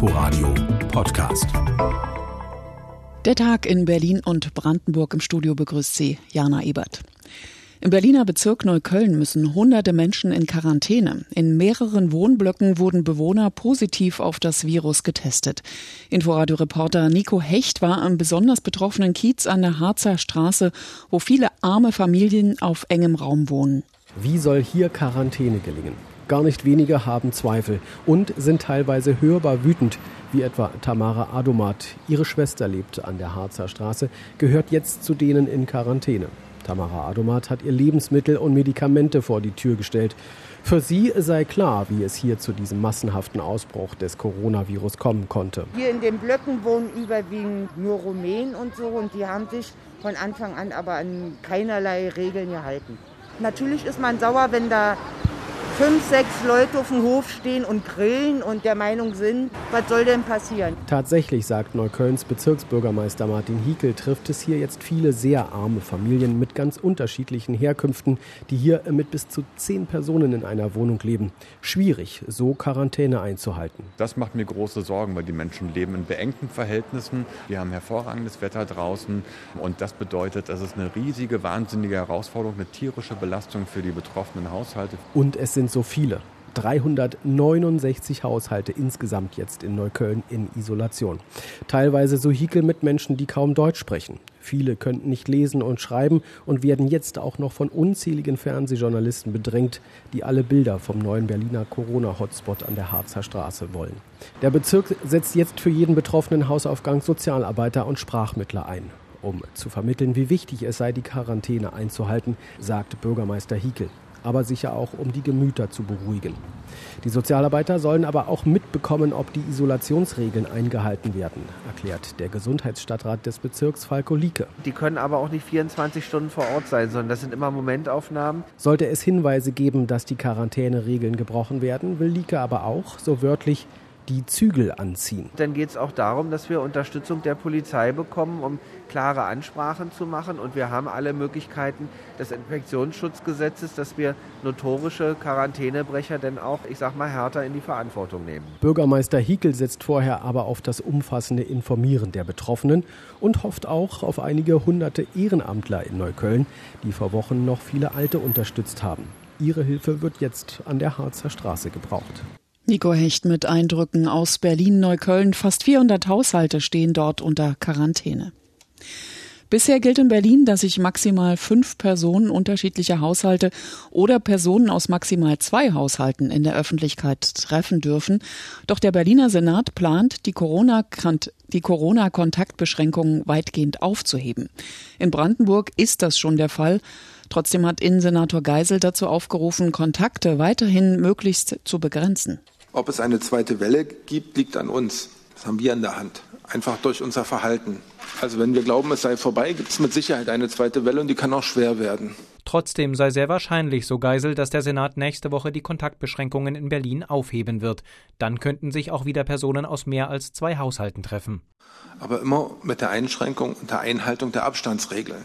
Inforadio Podcast. Der Tag in Berlin und Brandenburg im Studio begrüßt Sie Jana Ebert. Im Berliner Bezirk Neukölln müssen hunderte Menschen in Quarantäne. In mehreren Wohnblöcken wurden Bewohner positiv auf das Virus getestet. Inforadio-Reporter Nico Hecht war am besonders betroffenen Kiez an der Harzer Straße, wo viele arme Familien auf engem Raum wohnen. Wie soll hier Quarantäne gelingen? Gar nicht wenige haben Zweifel und sind teilweise hörbar wütend, wie etwa Tamara Adomat. Ihre Schwester lebt an der Harzer Straße, gehört jetzt zu denen in Quarantäne. Tamara Adomat hat ihr Lebensmittel und Medikamente vor die Tür gestellt. Für sie sei klar, wie es hier zu diesem massenhaften Ausbruch des Coronavirus kommen konnte. Hier in den Blöcken wohnen überwiegend nur Rumänen und so und die haben sich von Anfang an aber an keinerlei Regeln gehalten. Natürlich ist man sauer, wenn da fünf, sechs Leute auf dem Hof stehen und grillen und der Meinung sind, was soll denn passieren? Tatsächlich, sagt Neuköllns Bezirksbürgermeister Martin Hiekel, trifft es hier jetzt viele sehr arme Familien mit ganz unterschiedlichen Herkünften, die hier mit bis zu zehn Personen in einer Wohnung leben. Schwierig, so Quarantäne einzuhalten. Das macht mir große Sorgen, weil die Menschen leben in beengten Verhältnissen. Wir haben hervorragendes Wetter draußen und das bedeutet, dass es eine riesige, wahnsinnige Herausforderung, eine tierische Belastung für die betroffenen Haushalte. Und es sind so viele. 369 Haushalte insgesamt jetzt in Neukölln in Isolation. Teilweise so Hikel mit Menschen, die kaum Deutsch sprechen. Viele könnten nicht lesen und schreiben und werden jetzt auch noch von unzähligen Fernsehjournalisten bedrängt, die alle Bilder vom neuen Berliner Corona-Hotspot an der Harzer Straße wollen. Der Bezirk setzt jetzt für jeden betroffenen Hausaufgang Sozialarbeiter und Sprachmittler ein. Um zu vermitteln, wie wichtig es sei, die Quarantäne einzuhalten, sagt Bürgermeister Hiekel aber sicher auch, um die Gemüter zu beruhigen. Die Sozialarbeiter sollen aber auch mitbekommen, ob die Isolationsregeln eingehalten werden, erklärt der Gesundheitsstadtrat des Bezirks Falko Lieke. Die können aber auch nicht 24 Stunden vor Ort sein, sondern das sind immer Momentaufnahmen. Sollte es Hinweise geben, dass die Quarantäneregeln gebrochen werden, will Lieke aber auch, so wörtlich, die Zügel anziehen. Dann geht es auch darum, dass wir Unterstützung der Polizei bekommen, um klare Ansprachen zu machen. Und wir haben alle Möglichkeiten des Infektionsschutzgesetzes, dass wir notorische Quarantänebrecher denn auch, ich sag mal, härter in die Verantwortung nehmen. Bürgermeister Hiekel setzt vorher aber auf das umfassende Informieren der Betroffenen und hofft auch auf einige hunderte Ehrenamtler in Neukölln, die vor Wochen noch viele Alte unterstützt haben. Ihre Hilfe wird jetzt an der Harzer Straße gebraucht. Nico Hecht mit Eindrücken aus Berlin-Neukölln. Fast 400 Haushalte stehen dort unter Quarantäne. Bisher gilt in Berlin, dass sich maximal fünf Personen unterschiedlicher Haushalte oder Personen aus maximal zwei Haushalten in der Öffentlichkeit treffen dürfen. Doch der Berliner Senat plant, die Corona-Kontaktbeschränkungen weitgehend aufzuheben. In Brandenburg ist das schon der Fall. Trotzdem hat Innensenator Geisel dazu aufgerufen, Kontakte weiterhin möglichst zu begrenzen. Ob es eine zweite Welle gibt, liegt an uns. Das haben wir in der Hand. Einfach durch unser Verhalten. Also wenn wir glauben, es sei vorbei, gibt es mit Sicherheit eine zweite Welle und die kann auch schwer werden. Trotzdem sei sehr wahrscheinlich, so Geisel, dass der Senat nächste Woche die Kontaktbeschränkungen in Berlin aufheben wird. Dann könnten sich auch wieder Personen aus mehr als zwei Haushalten treffen. Aber immer mit der Einschränkung und der Einhaltung der Abstandsregeln.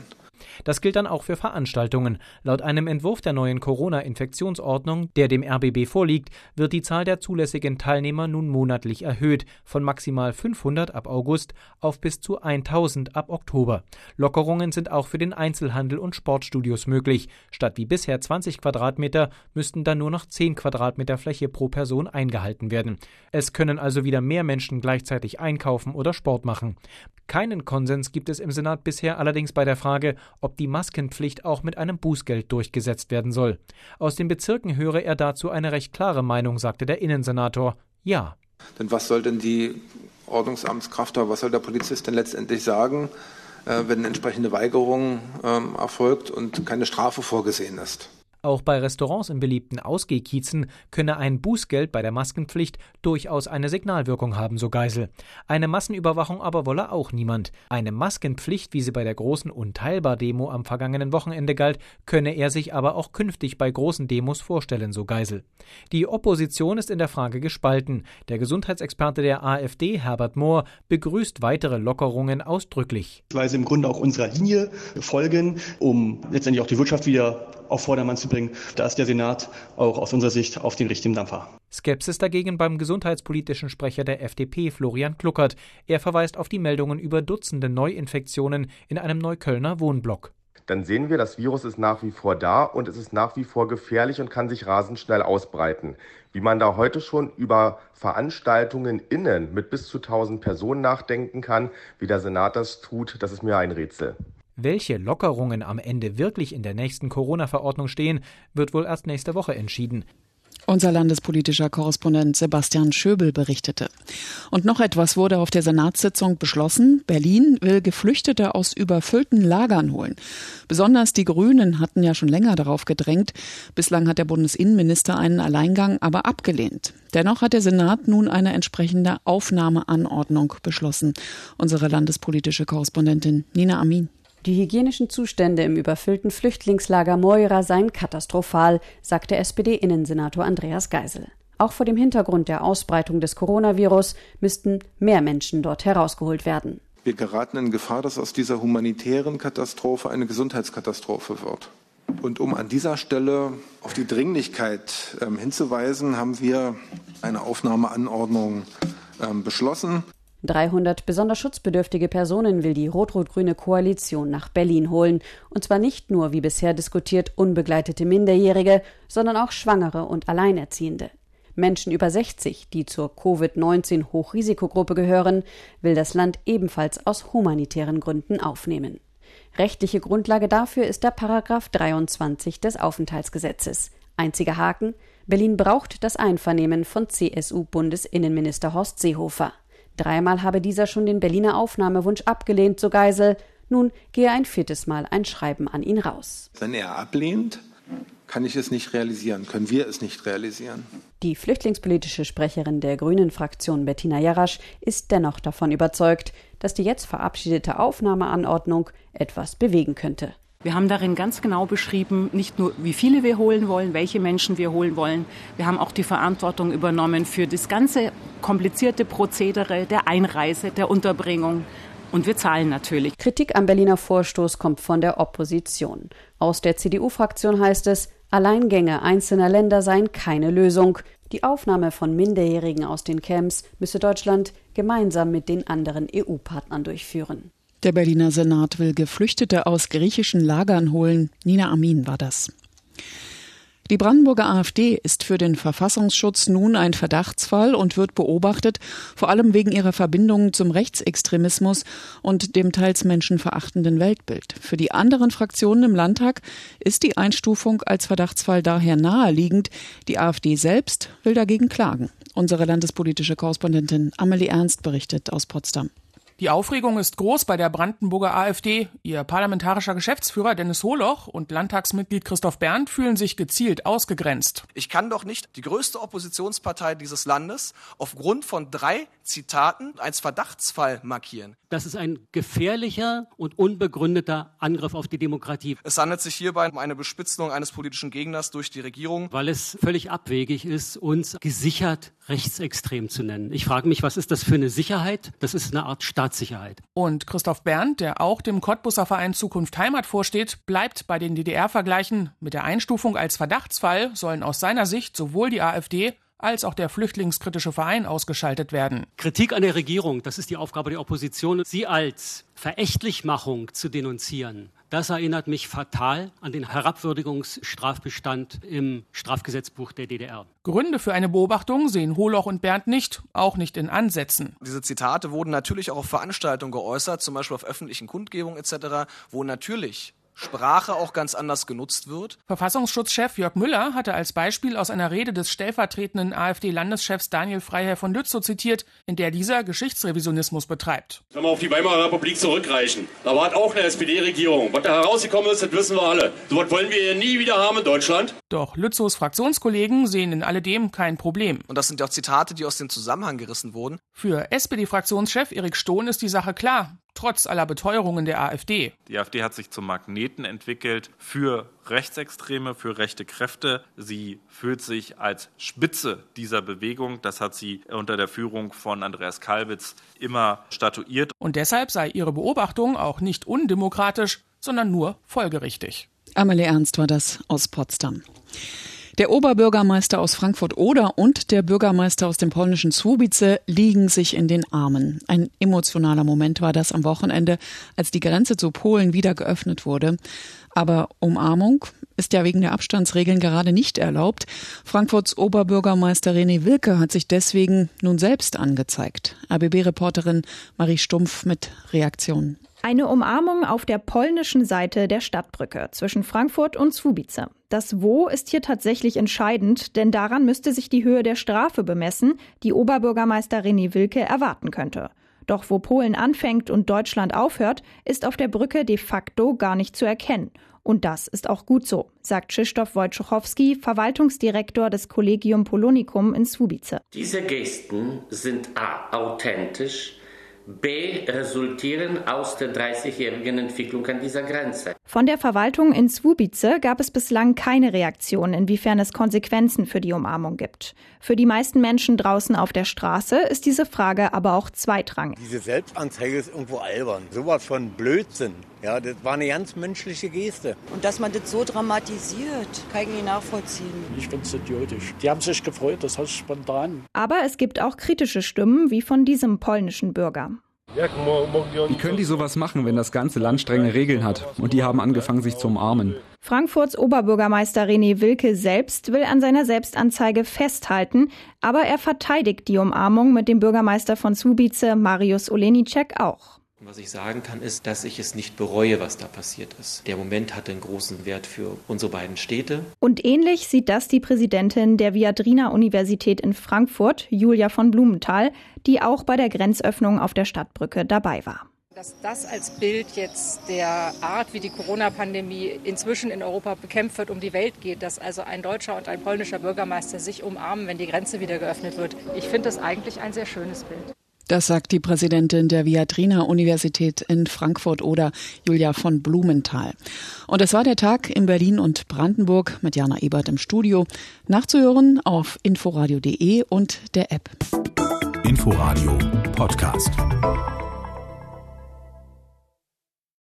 Das gilt dann auch für Veranstaltungen. Laut einem Entwurf der neuen Corona-Infektionsordnung, der dem RBB vorliegt, wird die Zahl der zulässigen Teilnehmer nun monatlich erhöht, von maximal 500 ab August auf bis zu 1000 ab Oktober. Lockerungen sind auch für den Einzelhandel und Sportstudios möglich. Statt wie bisher 20 Quadratmeter müssten dann nur noch 10 Quadratmeter Fläche pro Person eingehalten werden. Es können also wieder mehr Menschen gleichzeitig einkaufen oder Sport machen. Keinen Konsens gibt es im Senat bisher allerdings bei der Frage, ob die Maskenpflicht auch mit einem Bußgeld durchgesetzt werden soll. Aus den Bezirken höre er dazu eine recht klare Meinung, sagte der Innensenator. Ja. Denn was soll denn die Ordnungsamtskraft oder was soll der Polizist denn letztendlich sagen, äh, wenn entsprechende Weigerung ähm, erfolgt und keine Strafe vorgesehen ist? Auch bei Restaurants in beliebten Ausgehkiezen könne ein Bußgeld bei der Maskenpflicht durchaus eine Signalwirkung haben, so Geisel. Eine Massenüberwachung aber wolle auch niemand. Eine Maskenpflicht, wie sie bei der großen Unteilbar-Demo am vergangenen Wochenende galt, könne er sich aber auch künftig bei großen Demos vorstellen, so Geisel. Die Opposition ist in der Frage gespalten. Der Gesundheitsexperte der AfD, Herbert Mohr, begrüßt weitere Lockerungen ausdrücklich. Weil sie im Grunde auch unserer Linie folgen, um letztendlich auch die Wirtschaft wieder auf Vordermann zu bringen. Da ist der Senat auch aus unserer Sicht auf den richtigen Dampfer. Skepsis dagegen beim gesundheitspolitischen Sprecher der FDP, Florian Kluckert. Er verweist auf die Meldungen über Dutzende Neuinfektionen in einem Neuköllner Wohnblock dann sehen wir, das Virus ist nach wie vor da und es ist nach wie vor gefährlich und kann sich rasend schnell ausbreiten. Wie man da heute schon über Veranstaltungen innen mit bis zu 1000 Personen nachdenken kann, wie der Senat das tut, das ist mir ein Rätsel. Welche Lockerungen am Ende wirklich in der nächsten Corona-Verordnung stehen, wird wohl erst nächste Woche entschieden. Unser landespolitischer Korrespondent Sebastian Schöbel berichtete. Und noch etwas wurde auf der Senatssitzung beschlossen. Berlin will Geflüchtete aus überfüllten Lagern holen. Besonders die Grünen hatten ja schon länger darauf gedrängt. Bislang hat der Bundesinnenminister einen Alleingang aber abgelehnt. Dennoch hat der Senat nun eine entsprechende Aufnahmeanordnung beschlossen. Unsere landespolitische Korrespondentin Nina Amin. Die hygienischen Zustände im überfüllten Flüchtlingslager Moira seien katastrophal, sagte SPD-Innensenator Andreas Geisel. Auch vor dem Hintergrund der Ausbreitung des Coronavirus müssten mehr Menschen dort herausgeholt werden. Wir geraten in Gefahr, dass aus dieser humanitären Katastrophe eine Gesundheitskatastrophe wird. Und um an dieser Stelle auf die Dringlichkeit ähm, hinzuweisen, haben wir eine Aufnahmeanordnung ähm, beschlossen. 300 besonders schutzbedürftige Personen will die rot-rot-grüne Koalition nach Berlin holen. Und zwar nicht nur, wie bisher diskutiert, unbegleitete Minderjährige, sondern auch Schwangere und Alleinerziehende. Menschen über 60, die zur Covid-19-Hochrisikogruppe gehören, will das Land ebenfalls aus humanitären Gründen aufnehmen. Rechtliche Grundlage dafür ist der Paragraph 23 des Aufenthaltsgesetzes. Einziger Haken: Berlin braucht das Einvernehmen von CSU-Bundesinnenminister Horst Seehofer. Dreimal habe dieser schon den Berliner Aufnahmewunsch abgelehnt, so Geisel. Nun gehe ein viertes Mal ein Schreiben an ihn raus. Wenn er ablehnt, kann ich es nicht realisieren, können wir es nicht realisieren. Die flüchtlingspolitische Sprecherin der Grünen Fraktion Bettina Jarasch ist dennoch davon überzeugt, dass die jetzt verabschiedete Aufnahmeanordnung etwas bewegen könnte. Wir haben darin ganz genau beschrieben, nicht nur wie viele wir holen wollen, welche Menschen wir holen wollen. Wir haben auch die Verantwortung übernommen für das ganze komplizierte Prozedere der Einreise, der Unterbringung. Und wir zahlen natürlich. Kritik am Berliner Vorstoß kommt von der Opposition. Aus der CDU-Fraktion heißt es, Alleingänge einzelner Länder seien keine Lösung. Die Aufnahme von Minderjährigen aus den Camps müsse Deutschland gemeinsam mit den anderen EU-Partnern durchführen. Der Berliner Senat will Geflüchtete aus griechischen Lagern holen. Nina Amin war das. Die Brandenburger AfD ist für den Verfassungsschutz nun ein Verdachtsfall und wird beobachtet, vor allem wegen ihrer Verbindungen zum Rechtsextremismus und dem teils menschenverachtenden Weltbild. Für die anderen Fraktionen im Landtag ist die Einstufung als Verdachtsfall daher naheliegend. Die AfD selbst will dagegen klagen. Unsere landespolitische Korrespondentin Amelie Ernst berichtet aus Potsdam. Die Aufregung ist groß bei der Brandenburger AfD. Ihr parlamentarischer Geschäftsführer Dennis Holoch und Landtagsmitglied Christoph Berndt fühlen sich gezielt ausgegrenzt. Ich kann doch nicht die größte Oppositionspartei dieses Landes aufgrund von drei Zitaten als Verdachtsfall markieren. Das ist ein gefährlicher und unbegründeter Angriff auf die Demokratie. Es handelt sich hierbei um eine Bespitzung eines politischen Gegners durch die Regierung. Weil es völlig abwegig ist, uns gesichert rechtsextrem zu nennen. Ich frage mich, was ist das für eine Sicherheit? Das ist eine Art Staatssicherheit. Und Christoph Berndt, der auch dem Cottbusser Verein Zukunft Heimat vorsteht, bleibt bei den DDR-Vergleichen. Mit der Einstufung als Verdachtsfall sollen aus seiner Sicht sowohl die AfD als auch der flüchtlingskritische Verein ausgeschaltet werden. Kritik an der Regierung, das ist die Aufgabe der Opposition, sie als Verächtlichmachung zu denunzieren. Das erinnert mich fatal an den Herabwürdigungsstrafbestand im Strafgesetzbuch der DDR. Gründe für eine Beobachtung sehen Holoch und Bernd nicht, auch nicht in Ansätzen. Diese Zitate wurden natürlich auch auf Veranstaltungen geäußert, zum Beispiel auf öffentlichen Kundgebungen etc., wo natürlich Sprache auch ganz anders genutzt wird. Verfassungsschutzchef Jörg Müller hatte als Beispiel aus einer Rede des stellvertretenden AfD-Landeschefs Daniel Freiherr von Lützow zitiert, in der dieser Geschichtsrevisionismus betreibt. Wenn wir auf die Weimarer Republik zurückreichen, da war auch eine SPD-Regierung. Was da herausgekommen ist, das wissen wir alle. So was wollen wir hier nie wieder haben in Deutschland. Doch Lützows Fraktionskollegen sehen in alledem kein Problem. Und das sind ja auch Zitate, die aus dem Zusammenhang gerissen wurden. Für SPD-Fraktionschef Erik Stohn ist die Sache klar trotz aller Beteuerungen der AfD. Die AfD hat sich zum Magneten entwickelt für Rechtsextreme, für rechte Kräfte. Sie fühlt sich als Spitze dieser Bewegung. Das hat sie unter der Führung von Andreas Kalwitz immer statuiert. Und deshalb sei ihre Beobachtung auch nicht undemokratisch, sondern nur folgerichtig. Amelie Ernst war das aus Potsdam. Der Oberbürgermeister aus Frankfurt-Oder und der Bürgermeister aus dem polnischen Słubice liegen sich in den Armen. Ein emotionaler Moment war das am Wochenende, als die Grenze zu Polen wieder geöffnet wurde. Aber Umarmung ist ja wegen der Abstandsregeln gerade nicht erlaubt. Frankfurts Oberbürgermeister René Wilke hat sich deswegen nun selbst angezeigt. ABB-Reporterin Marie Stumpf mit Reaktionen. Eine Umarmung auf der polnischen Seite der Stadtbrücke zwischen Frankfurt und Słubice. Das Wo ist hier tatsächlich entscheidend, denn daran müsste sich die Höhe der Strafe bemessen, die Oberbürgermeister René Wilke erwarten könnte. Doch wo Polen anfängt und Deutschland aufhört, ist auf der Brücke de facto gar nicht zu erkennen. Und das ist auch gut so, sagt Krzysztof Wojciechowski, Verwaltungsdirektor des Collegium Polonicum in Słubice. Diese Gesten sind authentisch, B resultieren aus der 30-jährigen Entwicklung an dieser Grenze. Von der Verwaltung in Słubice gab es bislang keine Reaktion, inwiefern es Konsequenzen für die Umarmung gibt. Für die meisten Menschen draußen auf der Straße ist diese Frage aber auch zweitrangig. Diese Selbstanzeige ist irgendwo albern. Sowas von Blödsinn. Ja, das war eine ganz menschliche Geste. Und dass man das so dramatisiert, kann ich nicht nachvollziehen. Ich finde es idiotisch. Die haben sich gefreut, das heißt spontan. Aber es gibt auch kritische Stimmen, wie von diesem polnischen Bürger. Wie können die sowas machen, wenn das ganze Land strenge Regeln hat? Und die haben angefangen, sich zu umarmen. Frankfurts Oberbürgermeister René Wilke selbst will an seiner Selbstanzeige festhalten, aber er verteidigt die Umarmung mit dem Bürgermeister von Słubice, Marius Olenicek, auch. Was ich sagen kann, ist, dass ich es nicht bereue, was da passiert ist. Der Moment hatte einen großen Wert für unsere beiden Städte. Und ähnlich sieht das die Präsidentin der Viadrina Universität in Frankfurt, Julia von Blumenthal, die auch bei der Grenzöffnung auf der Stadtbrücke dabei war. Dass das als Bild jetzt der Art, wie die Corona-Pandemie inzwischen in Europa bekämpft wird, um die Welt geht, dass also ein deutscher und ein polnischer Bürgermeister sich umarmen, wenn die Grenze wieder geöffnet wird. Ich finde das eigentlich ein sehr schönes Bild. Das sagt die Präsidentin der Viadrina Universität in Frankfurt oder Julia von Blumenthal. Und es war der Tag in Berlin und Brandenburg mit Jana Ebert im Studio. Nachzuhören auf inforadio.de und der App. Inforadio Podcast.